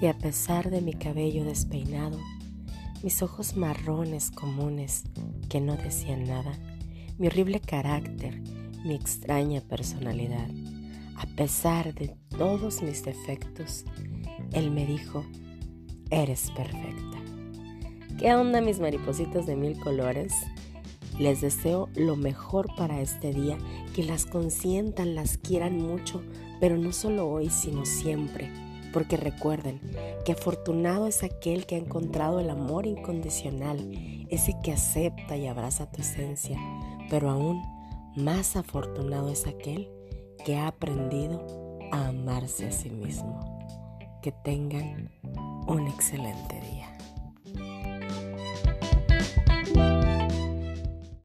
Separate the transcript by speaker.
Speaker 1: Y a pesar de mi cabello despeinado, mis ojos marrones comunes que no decían nada, mi horrible carácter, mi extraña personalidad, a pesar de todos mis defectos, él me dijo, eres perfecta. ¿Qué onda mis maripositas de mil colores? Les deseo lo mejor para este día, que las consientan, las quieran mucho, pero no solo hoy, sino siempre. Porque recuerden que afortunado es aquel que ha encontrado el amor incondicional, ese que acepta y abraza tu esencia, pero aún más afortunado es aquel que ha aprendido a amarse a sí mismo. Que tengan un excelente día.